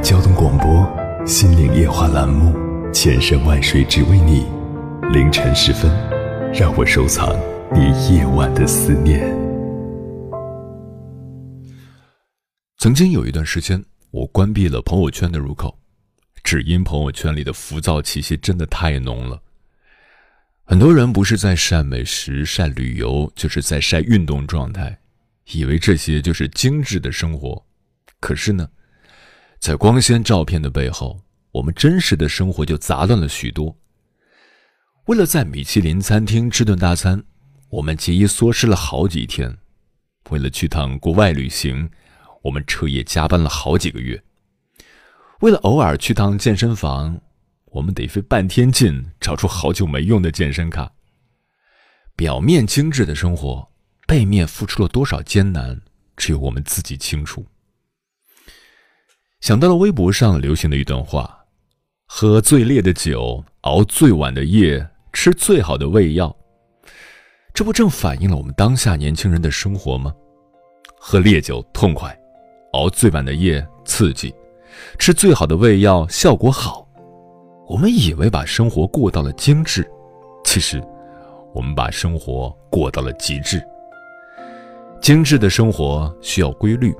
交通广播《心灵夜话》栏目，千山万水只为你。凌晨时分，让我收藏你夜晚的思念。曾经有一段时间，我关闭了朋友圈的入口，只因朋友圈里的浮躁气息真的太浓了。很多人不是在晒美食、晒旅游，就是在晒运动状态，以为这些就是精致的生活。可是呢，在光鲜照片的背后，我们真实的生活就杂乱了许多。为了在米其林餐厅吃顿大餐，我们节衣缩食了好几天；为了去趟国外旅行，我们彻夜加班了好几个月；为了偶尔去趟健身房。我们得费半天劲找出好久没用的健身卡。表面精致的生活，背面付出了多少艰难，只有我们自己清楚。想到了微博上流行的一段话：喝最烈的酒，熬最晚的夜，吃最好的胃药。这不正反映了我们当下年轻人的生活吗？喝烈酒痛快，熬最晚的夜刺激，吃最好的胃药效果好。我们以为把生活过到了精致，其实，我们把生活过到了极致。精致的生活需要规律，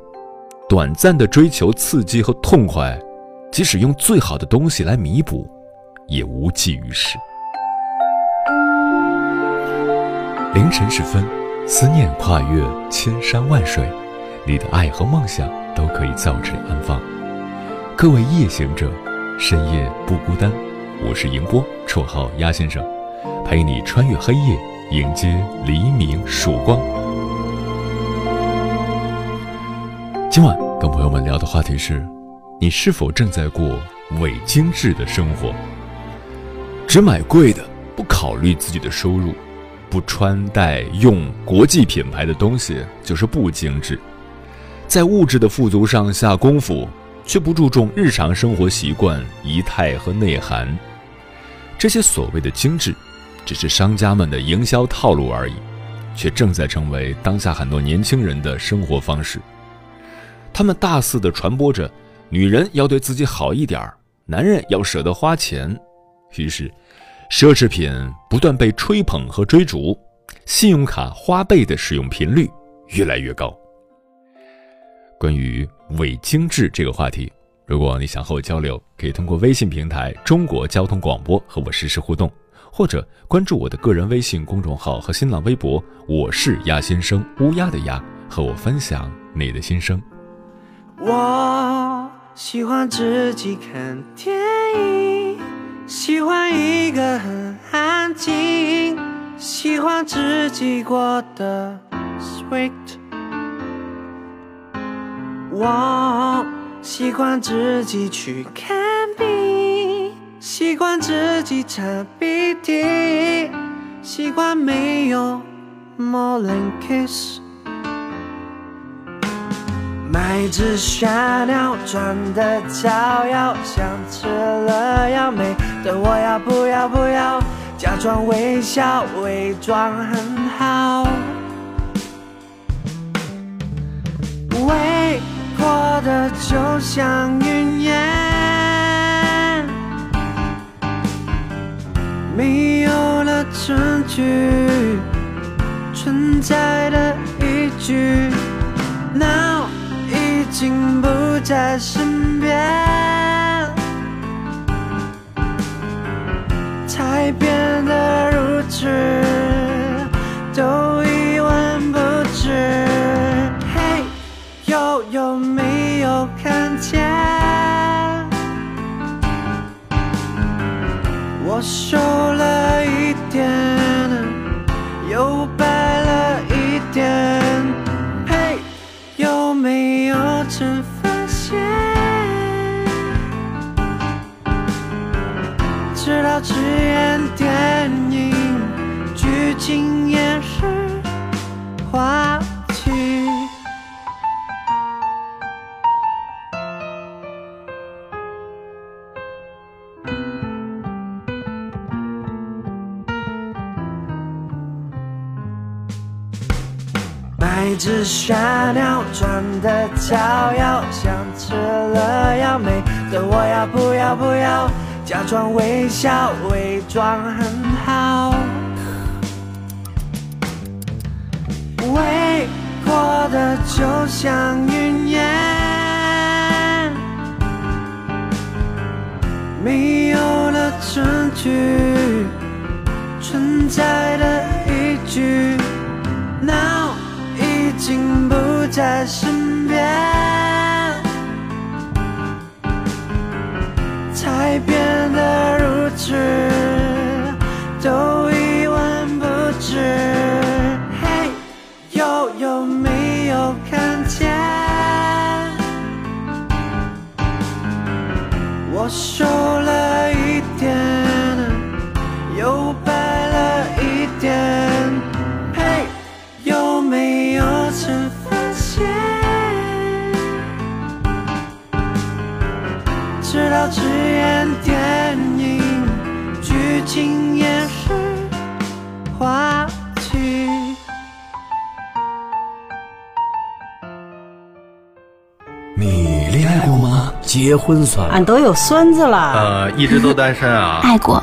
短暂的追求刺激和痛快，即使用最好的东西来弥补，也无济于事。凌晨时分，思念跨越千山万水，你的爱和梦想都可以在这里安放。各位夜行者。深夜不孤单，我是迎波，绰号鸭先生，陪你穿越黑夜，迎接黎明曙光。今晚跟朋友们聊的话题是：你是否正在过伪精致的生活？只买贵的，不考虑自己的收入，不穿戴用国际品牌的东西，就是不精致。在物质的富足上下功夫。却不注重日常生活习惯、仪态和内涵，这些所谓的精致，只是商家们的营销套路而已，却正在成为当下很多年轻人的生活方式。他们大肆的传播着，女人要对自己好一点，男人要舍得花钱，于是，奢侈品不断被吹捧和追逐，信用卡花呗的使用频率越来越高。关于伪精致这个话题，如果你想和我交流，可以通过微信平台“中国交通广播”和我实时互动，或者关注我的个人微信公众号和新浪微博“我是鸭先生”（乌鸦的鸭），和我分享你的心声。我喜欢自己看电影，喜欢一个很安静，喜欢自己过得 sweet。我习惯自己去看病，习惯自己擦鼻涕，习惯没有 morning kiss。买只小鸟装的草药，像吃了药没的我要不要不要，假装微笑，伪装很好。喂。过的就像云烟，没有了证据，存在的依据，now 已经不在身边，才变得如此，都一文不值。嘿，又有没有看见？我受了一今夜是花期买只小鸟转的桥呀想吃了药美的我要不要不要假装微笑伪装很好。会过的就像云烟，没有了证据，存在的依据，now 已经不在身边，才变得如此，剧情也是花期。你恋爱过吗？结婚算俺都有孙子了，呃，一直都单身啊。爱过，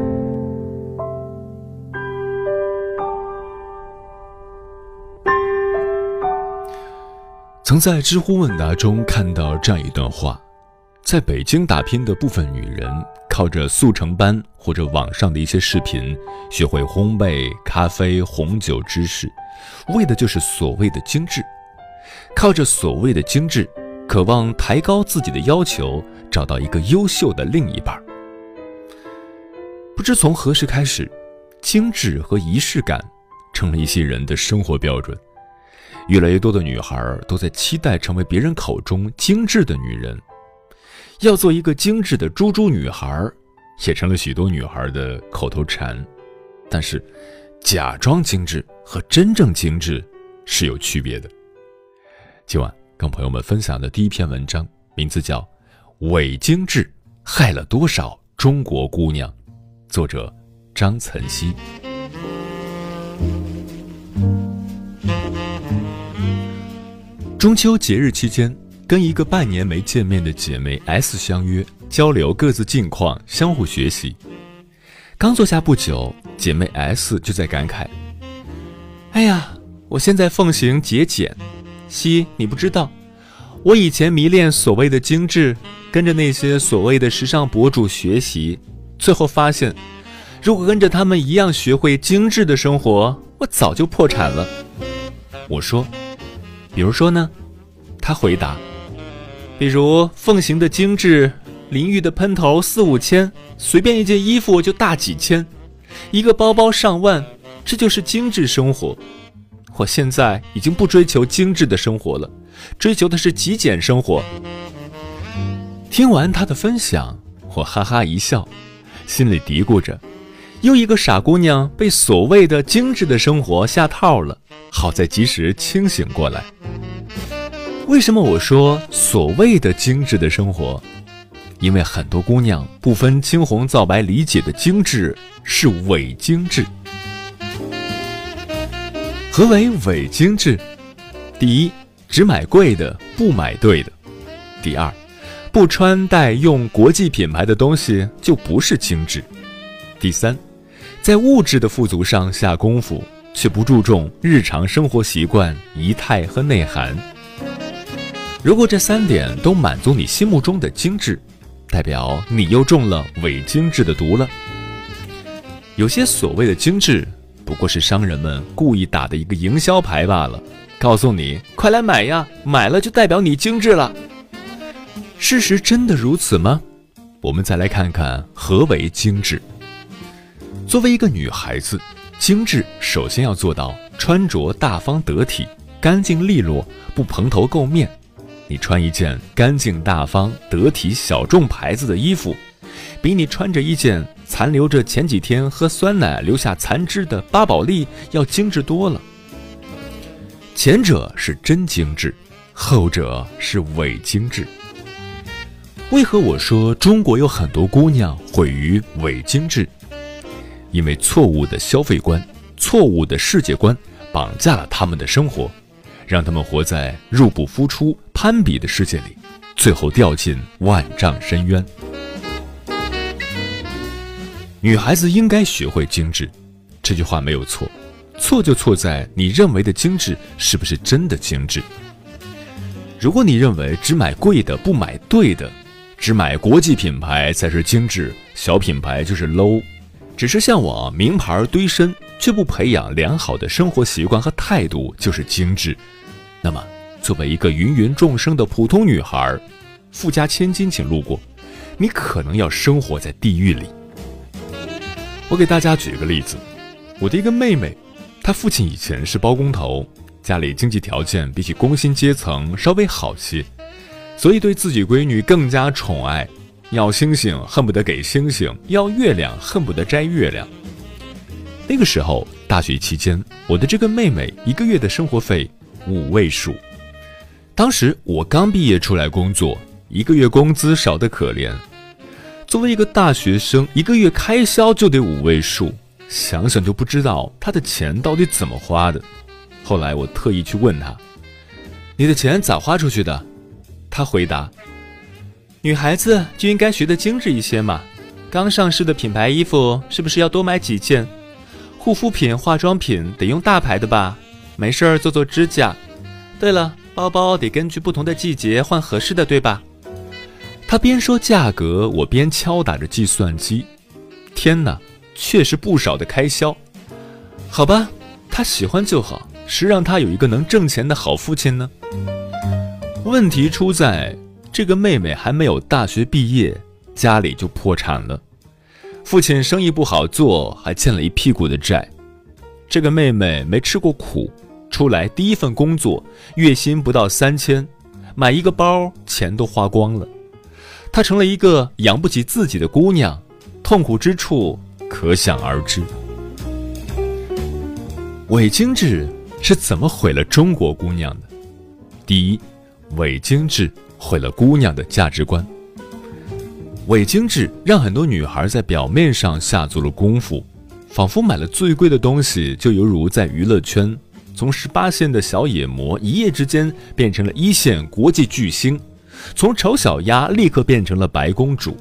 曾在知乎问答中看到这样一段话：在北京打拼的部分女人，靠着速成班或者网上的一些视频，学会烘焙、咖啡、红酒知识，为的就是所谓的精致。靠着所谓的精致，渴望抬高自己的要求，找到一个优秀的另一半。不知从何时开始，精致和仪式感成了一些人的生活标准。越来越多的女孩都在期待成为别人口中精致的女人，要做一个精致的猪猪女孩，也成了许多女孩的口头禅。但是，假装精致和真正精致是有区别的。今晚跟朋友们分享的第一篇文章，名字叫《伪精致害了多少中国姑娘》，作者张岑曦。中秋节日期间，跟一个半年没见面的姐妹 S 相约交流各自近况，相互学习。刚坐下不久，姐妹 S 就在感慨：“哎呀，我现在奉行节俭。西，你不知道，我以前迷恋所谓的精致，跟着那些所谓的时尚博主学习，最后发现，如果跟着他们一样学会精致的生活，我早就破产了。”我说。比如说呢，他回答，比如奉行的精致，淋浴的喷头四五千，随便一件衣服就大几千，一个包包上万，这就是精致生活。我现在已经不追求精致的生活了，追求的是极简生活。听完他的分享，我哈哈一笑，心里嘀咕着，又一个傻姑娘被所谓的精致的生活下套了。好在及时清醒过来。为什么我说所谓的精致的生活？因为很多姑娘不分青红皂白理解的精致是伪精致。何为伪精致？第一，只买贵的，不买对的；第二，不穿戴用国际品牌的东西就不是精致；第三，在物质的富足上下功夫。却不注重日常生活习惯、仪态和内涵。如果这三点都满足你心目中的精致，代表你又中了伪精致的毒了。有些所谓的精致，不过是商人们故意打的一个营销牌罢了，告诉你快来买呀，买了就代表你精致了。事实真的如此吗？我们再来看看何为精致。作为一个女孩子，精致首先要做到穿着大方得体、干净利落，不蓬头垢面。你穿一件干净大方、得体小众牌子的衣服，比你穿着一件残留着前几天喝酸奶留下残汁的巴宝莉要精致多了。前者是真精致，后者是伪精致。为何我说中国有很多姑娘毁于伪精致？因为错误的消费观、错误的世界观绑架了他们的生活，让他们活在入不敷出、攀比的世界里，最后掉进万丈深渊。女孩子应该学会精致，这句话没有错，错就错在你认为的精致是不是真的精致？如果你认为只买贵的不买对的，只买国际品牌才是精致，小品牌就是 low。只是向往名牌堆身，却不培养良好的生活习惯和态度，就是精致。那么，作为一个芸芸众生的普通女孩，富家千金请路过，你可能要生活在地狱里。我给大家举一个例子，我的一个妹妹，她父亲以前是包工头，家里经济条件比起工薪阶层稍微好些。所以对自己闺女更加宠爱，要星星恨不得给星星，要月亮恨不得摘月亮。那个时候大学期间，我的这个妹妹一个月的生活费五位数。当时我刚毕业出来工作，一个月工资少得可怜。作为一个大学生，一个月开销就得五位数，想想就不知道她的钱到底怎么花的。后来我特意去问她：“你的钱咋花出去的？”她回答：“女孩子就应该学得精致一些嘛，刚上市的品牌衣服是不是要多买几件？护肤品、化妆品得用大牌的吧？没事儿做做指甲。对了，包包得根据不同的季节换合适的，对吧？”他边说价格，我边敲打着计算机。天哪，确实不少的开销。好吧，他喜欢就好，谁让他有一个能挣钱的好父亲呢？问题出在这个妹妹还没有大学毕业，家里就破产了，父亲生意不好做，还欠了一屁股的债。这个妹妹没吃过苦，出来第一份工作，月薪不到三千，买一个包钱都花光了。她成了一个养不起自己的姑娘，痛苦之处可想而知。伪精致是怎么毁了中国姑娘的？第一。伪精致毁了姑娘的价值观。伪精致让很多女孩在表面上下足了功夫，仿佛买了最贵的东西，就犹如在娱乐圈从十八线的小野魔一夜之间变成了一线国际巨星，从丑小鸭立刻变成了白公主。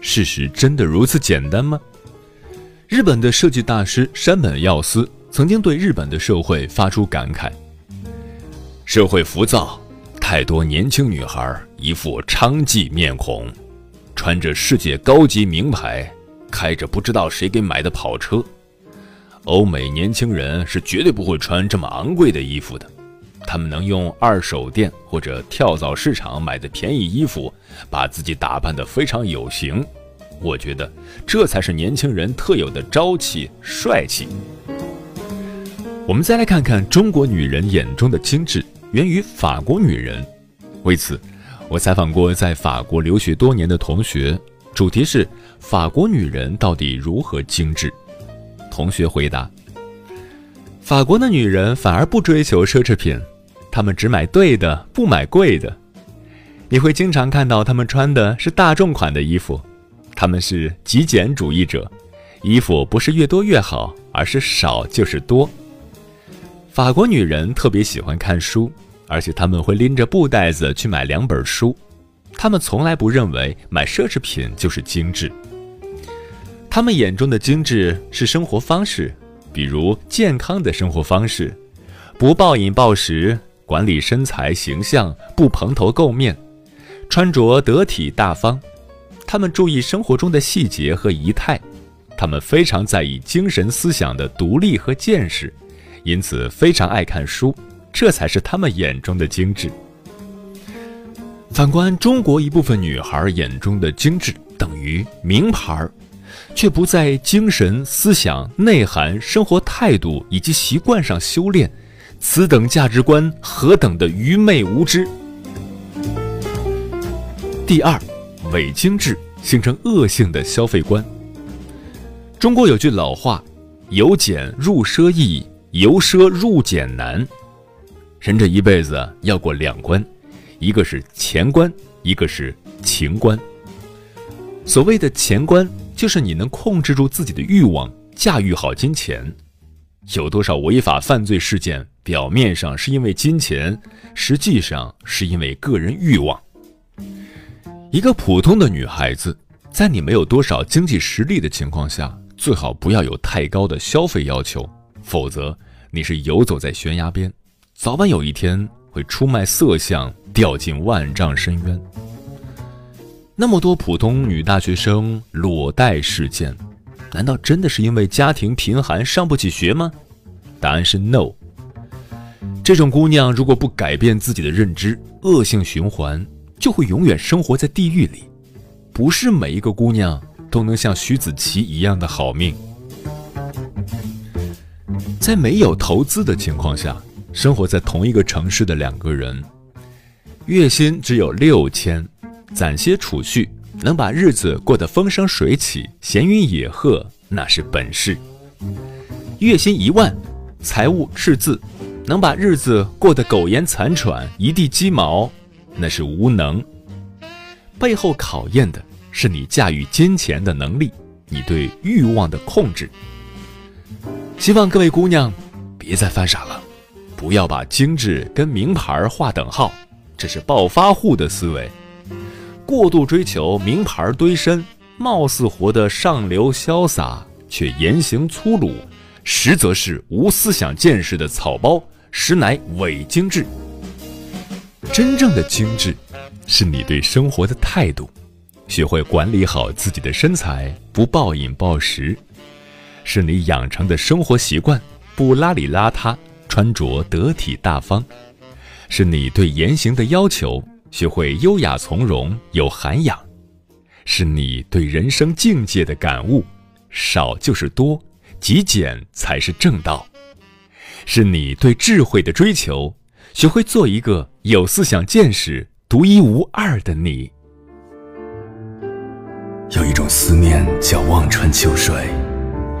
事实真的如此简单吗？日本的设计大师山本耀司曾经对日本的社会发出感慨：社会浮躁。太多年轻女孩一副娼妓面孔，穿着世界高级名牌，开着不知道谁给买的跑车。欧美年轻人是绝对不会穿这么昂贵的衣服的，他们能用二手店或者跳蚤市场买的便宜衣服，把自己打扮得非常有型。我觉得这才是年轻人特有的朝气帅气。我们再来看看中国女人眼中的精致。源于法国女人。为此，我采访过在法国留学多年的同学，主题是“法国女人到底如何精致”。同学回答：“法国的女人反而不追求奢侈品，她们只买对的，不买贵的。你会经常看到她们穿的是大众款的衣服，她们是极简主义者，衣服不是越多越好，而是少就是多。”法国女人特别喜欢看书，而且他们会拎着布袋子去买两本书。他们从来不认为买奢侈品就是精致。他们眼中的精致是生活方式，比如健康的生活方式，不暴饮暴食，管理身材形象，不蓬头垢面，穿着得体大方。他们注意生活中的细节和仪态。他们非常在意精神思想的独立和见识，因此非常爱看书，这才是他们眼中的精致。反观中国一部分女孩眼中的精致等于名牌，却不在精神思想、内涵、生活态度以及习惯上修炼，此等价值观何等的愚昧无知！第二，伪精致形成恶性的消费观。中国有句老话：“由俭入奢易，由奢入俭难。”人这一辈子要过两关。一个是钱关，一个是情关。所谓的钱关，就是你能控制住自己的欲望，驾驭好金钱。有多少违法犯罪事件，表面上是因为金钱，实际上是因为个人欲望。一个普通的女孩子，在你没有多少经济实力的情况下，最好不要有太高的消费要求，否则你是游走在悬崖边，早晚有一天会出卖色相。掉进万丈深渊。那么多普通女大学生裸贷事件，难道真的是因为家庭贫寒上不起学吗？答案是 no。这种姑娘如果不改变自己的认知，恶性循环就会永远生活在地狱里。不是每一个姑娘都能像徐子淇一样的好命。在没有投资的情况下，生活在同一个城市的两个人。月薪只有六千，攒些储蓄能把日子过得风生水起、闲云野鹤，那是本事；月薪一万，财务赤字，能把日子过得苟延残喘、一地鸡毛，那是无能。背后考验的是你驾驭金钱的能力，你对欲望的控制。希望各位姑娘别再犯傻了，不要把精致跟名牌划等号。这是暴发户的思维，过度追求名牌堆身，貌似活得上流潇洒，却言行粗鲁，实则是无思想见识的草包，实乃伪精致。真正的精致，是你对生活的态度，学会管理好自己的身材，不暴饮暴食；是你养成的生活习惯，不邋里邋遢，穿着得体大方。是你对言行的要求，学会优雅从容、有涵养；是你对人生境界的感悟，少就是多，极简才是正道；是你对智慧的追求，学会做一个有思想见识、独一无二的你。有一种思念叫望穿秋水，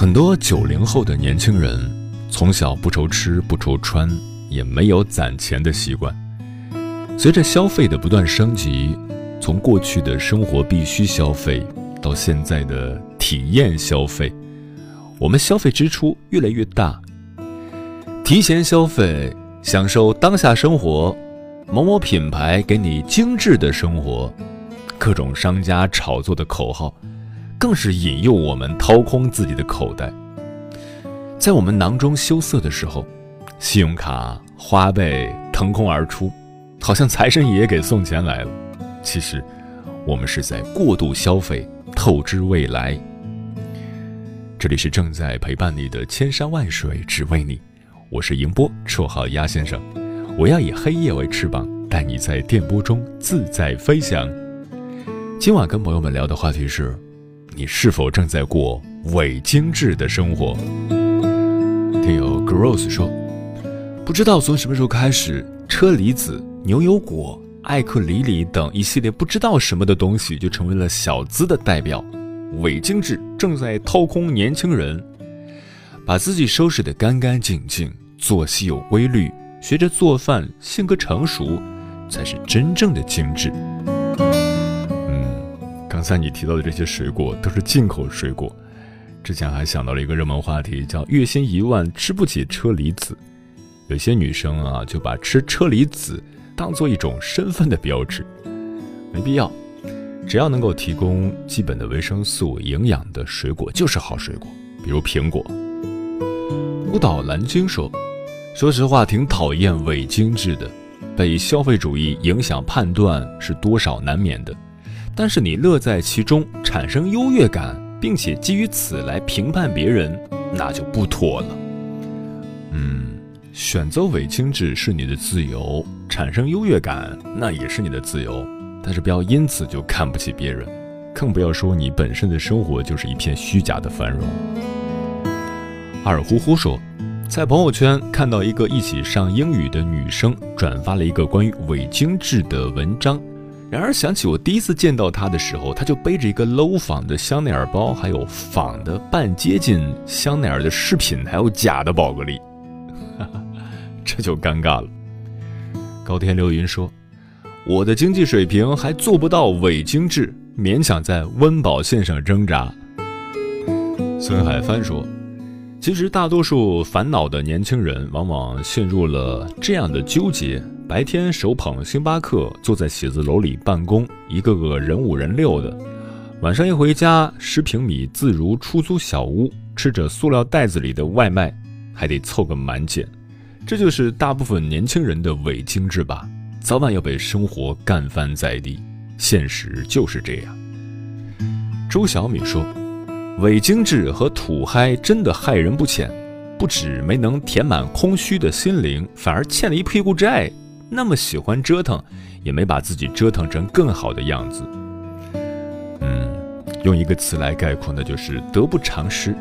很多九零后的年轻人，从小不愁吃不愁穿。也没有攒钱的习惯。随着消费的不断升级，从过去的生活必须消费到现在的体验消费，我们消费支出越来越大。提前消费，享受当下生活，某某品牌给你精致的生活，各种商家炒作的口号，更是引诱我们掏空自己的口袋。在我们囊中羞涩的时候。信用卡花呗腾空而出，好像财神爷给送钱来了。其实，我们是在过度消费，透支未来。这里是正在陪伴你的千山万水，只为你。我是迎波，绰号鸭先生。我要以黑夜为翅膀，带你在电波中自在飞翔。今晚跟朋友们聊的话题是：你是否正在过伪精致的生活？听友 Gross 说。不知道从什么时候开始，车厘子、牛油果、艾克里里等一系列不知道什么的东西就成为了小资的代表。伪精致正在掏空年轻人，把自己收拾得干干净净，作息有规律，学着做饭，性格成熟，才是真正的精致。刚才你提到的这些水果都是进口水果，之前还想到了一个热门话题，叫“月薪一万吃不起车厘子”。有些女生啊，就把吃车厘子当做一种身份的标志，没必要。只要能够提供基本的维生素、营养的水果就是好水果，比如苹果。舞蹈蓝鲸说：“说实话，挺讨厌伪精致的，被消费主义影响判断是多少难免的。但是你乐在其中，产生优越感，并且基于此来评判别人，那就不妥了。嗯，选择伪精致是你的自由，产生优越感那也是你的自由。”但是不要因此就看不起别人，更不要说你本身的生活就是一片虚假的繁荣。二呼呼说，在朋友圈看到一个一起上英语的女生转发了一个关于伪精致的文章，然而想起我第一次见到他的时候，他就背着一个 low 仿的香奈儿包，还有仿的半接近香奈儿的饰品，还有假的宝格丽，这就尴尬了。高天流云说。我的经济水平还做不到伪精致，勉强在温饱线上挣扎。孙海帆说：“其实大多数烦恼的年轻人，往往陷入了这样的纠结：白天手捧星巴克，坐在写字楼里办公，一个个人五人六的；晚上一回家，十平米自如出租小屋，吃着塑料袋子里的外卖，还得凑个满减。这就是大部分年轻人的伪精致吧。”早晚要被生活干翻在地，现实就是这样。周小米说：“伪精致和土嗨真的害人不浅，不止没能填满空虚的心灵，反而欠了一屁股债。那么喜欢折腾，也没把自己折腾成更好的样子。”嗯，用一个词来概括，那就是得不偿失。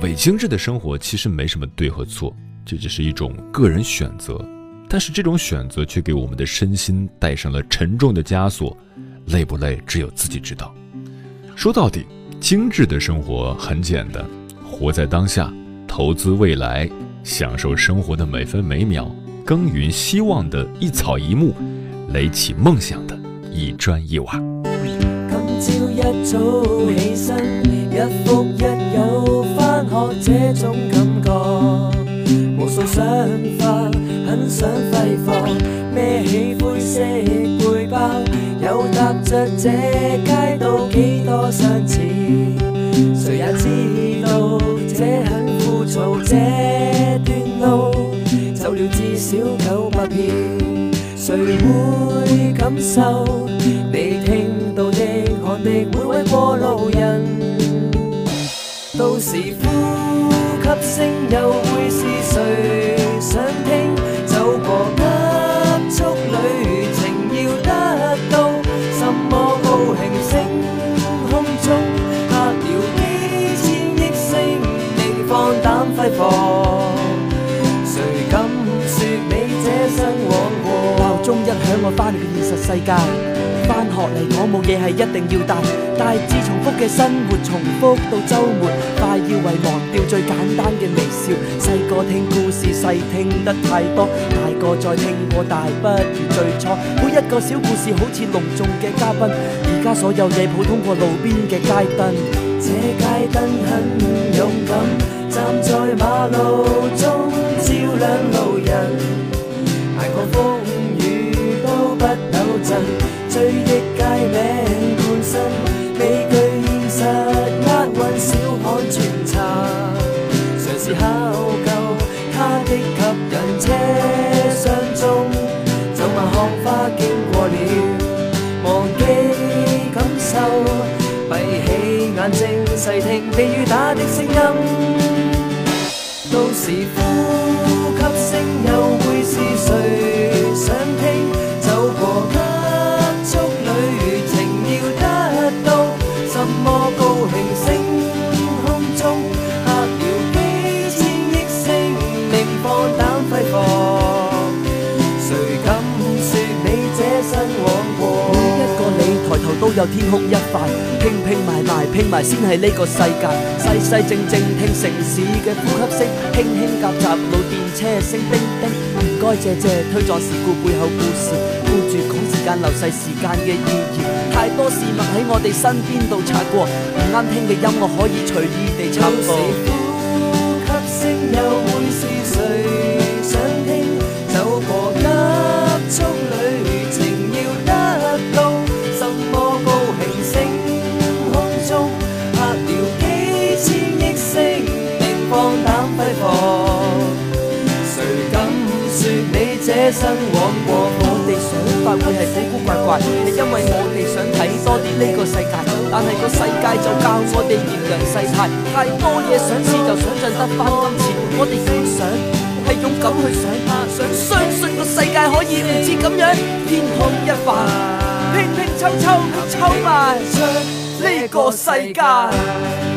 伪精致的生活其实没什么对和错，这只是一种个人选择。但是这种选择却给我们的身心带上了沉重的枷锁，累不累，只有自己知道。说到底，精致的生活很简单：活在当下，投资未来，享受生活的每分每秒，耕耘希望的一草一木，垒起梦想的一砖一瓦。今朝一早起身，一复一有翻学这种感觉，无数想法。很想挥霍，孭起灰色背包，又踏着这街道几多相似。谁也知道这很了至少九百遍。谁会感受你听到的看的每位过路人？到时呼吸声又会是谁响，我翻去现实世界。翻学嚟讲，冇嘢系一定要带，大致重复嘅生活，重复到周末，快要遗忘掉最简单嘅微笑。细个听故事，细听得太多，大个再听过，大不如最初。每一个小故事好似隆重嘅嘉宾，而家所有嘢普通过路边嘅街灯。这街灯很勇敢。站在马路中照亮路人，挨过风不抖震，追忆街名半生，未惧现实厄运小看全查，尝试考究它的吸引，车厢中走马看花经过了，忘记感受，闭起眼睛细听地雨打的声音。都是呼有天空一块。拼拼埋埋，拼埋先系呢个世界。细细静静听城市嘅呼吸声，轻轻夹杂路电车声叮叮。唔該謝謝，推撞事故背後故事，顧住講時間流逝時間嘅意義。太多事物喺我哋身邊度擦過，唔啱聽嘅音樂可以隨意地插播。這生往過？我哋想法會係古古怪怪，係因為我哋想睇多啲呢個世界，但係個世界就教我哋炎陽世態，太多嘢想試就想像得翻今次，我哋要想係勇敢去想，想相信個世界可以唔似咁樣，天空一塊，拼拼湊湊湊埋呢個世界。